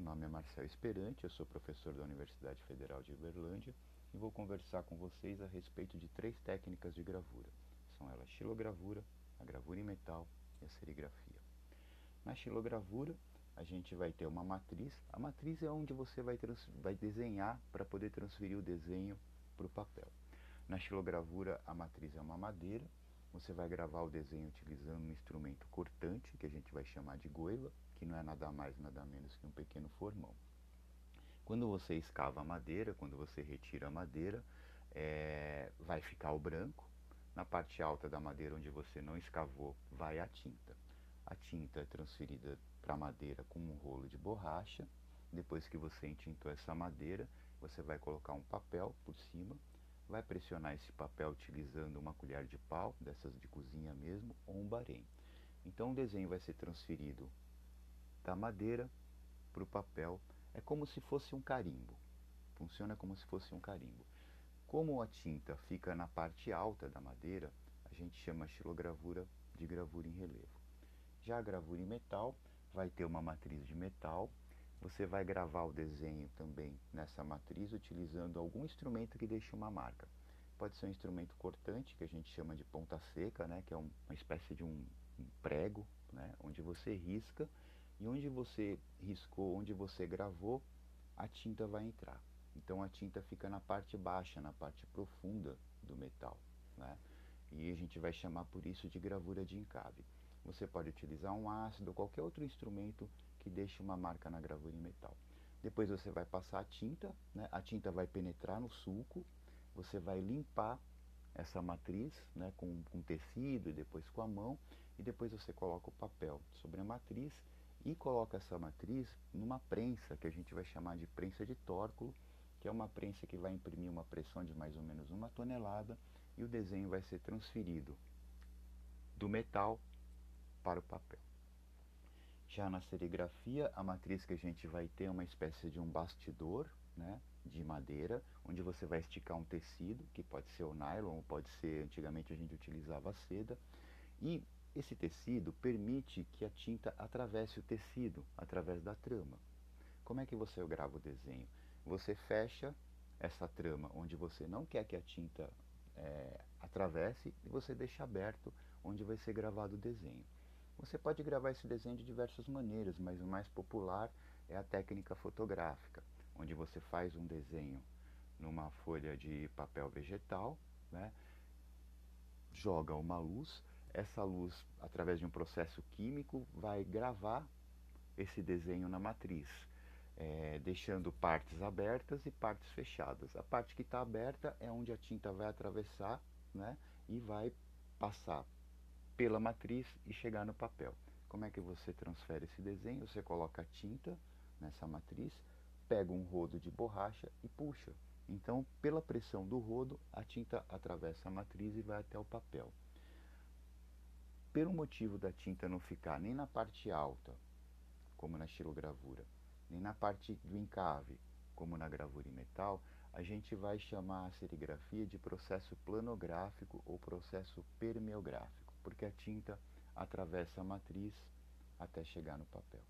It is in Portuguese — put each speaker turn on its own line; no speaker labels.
Meu nome é Marcel Esperante, eu sou professor da Universidade Federal de Uberlândia e vou conversar com vocês a respeito de três técnicas de gravura. São elas xilogravura, a gravura em metal e a serigrafia. Na xilogravura, a gente vai ter uma matriz. A matriz é onde você vai, vai desenhar para poder transferir o desenho para o papel. Na xilogravura, a matriz é uma madeira. Você vai gravar o desenho utilizando um instrumento cortante, que a gente vai chamar de goela, que não é nada mais, nada menos que um pequeno formão. Quando você escava a madeira, quando você retira a madeira, é, vai ficar o branco. Na parte alta da madeira onde você não escavou, vai a tinta. A tinta é transferida para a madeira com um rolo de borracha. Depois que você entintou essa madeira, você vai colocar um papel por cima, vai pressionar esse papel utilizando uma colher de pau, dessas de cozinha mesmo, ou um barém. Então o desenho vai ser transferido da madeira para o papel. É como se fosse um carimbo. Funciona como se fosse um carimbo. Como a tinta fica na parte alta da madeira, a gente chama a xilogravura de gravura em relevo. Já a gravura em metal vai ter uma matriz de metal. Você vai gravar o desenho também nessa matriz utilizando algum instrumento que deixe uma marca. Pode ser um instrumento cortante, que a gente chama de ponta seca, né, que é uma espécie de um, prego, né, onde você risca e onde você riscou, onde você gravou, a tinta vai entrar. Então a tinta fica na parte baixa, na parte profunda do metal. Né? E a gente vai chamar por isso de gravura de encave. Você pode utilizar um ácido qualquer outro instrumento que deixe uma marca na gravura em metal. Depois você vai passar a tinta, né? a tinta vai penetrar no sulco, você vai limpar essa matriz né? com, com tecido e depois com a mão, e depois você coloca o papel sobre a matriz e coloca essa matriz numa prensa que a gente vai chamar de prensa de tórculo, que é uma prensa que vai imprimir uma pressão de mais ou menos uma tonelada e o desenho vai ser transferido do metal para o papel. Já na serigrafia, a matriz que a gente vai ter é uma espécie de um bastidor né, de madeira, onde você vai esticar um tecido, que pode ser o nylon, ou pode ser, antigamente a gente utilizava seda, e esse tecido permite que a tinta atravesse o tecido através da trama. Como é que você grava o desenho? Você fecha essa trama onde você não quer que a tinta é, atravesse e você deixa aberto onde vai ser gravado o desenho. Você pode gravar esse desenho de diversas maneiras, mas o mais popular é a técnica fotográfica, onde você faz um desenho numa folha de papel vegetal, né, joga uma luz essa luz, através de um processo químico, vai gravar esse desenho na matriz, é, deixando partes abertas e partes fechadas. A parte que está aberta é onde a tinta vai atravessar né, e vai passar pela matriz e chegar no papel. Como é que você transfere esse desenho? Você coloca a tinta nessa matriz, pega um rodo de borracha e puxa. Então, pela pressão do rodo, a tinta atravessa a matriz e vai até o papel pelo motivo da tinta não ficar nem na parte alta, como na estilogravura, nem na parte do encave, como na gravura em metal, a gente vai chamar a serigrafia de processo planográfico ou processo permeográfico, porque a tinta atravessa a matriz até chegar no papel.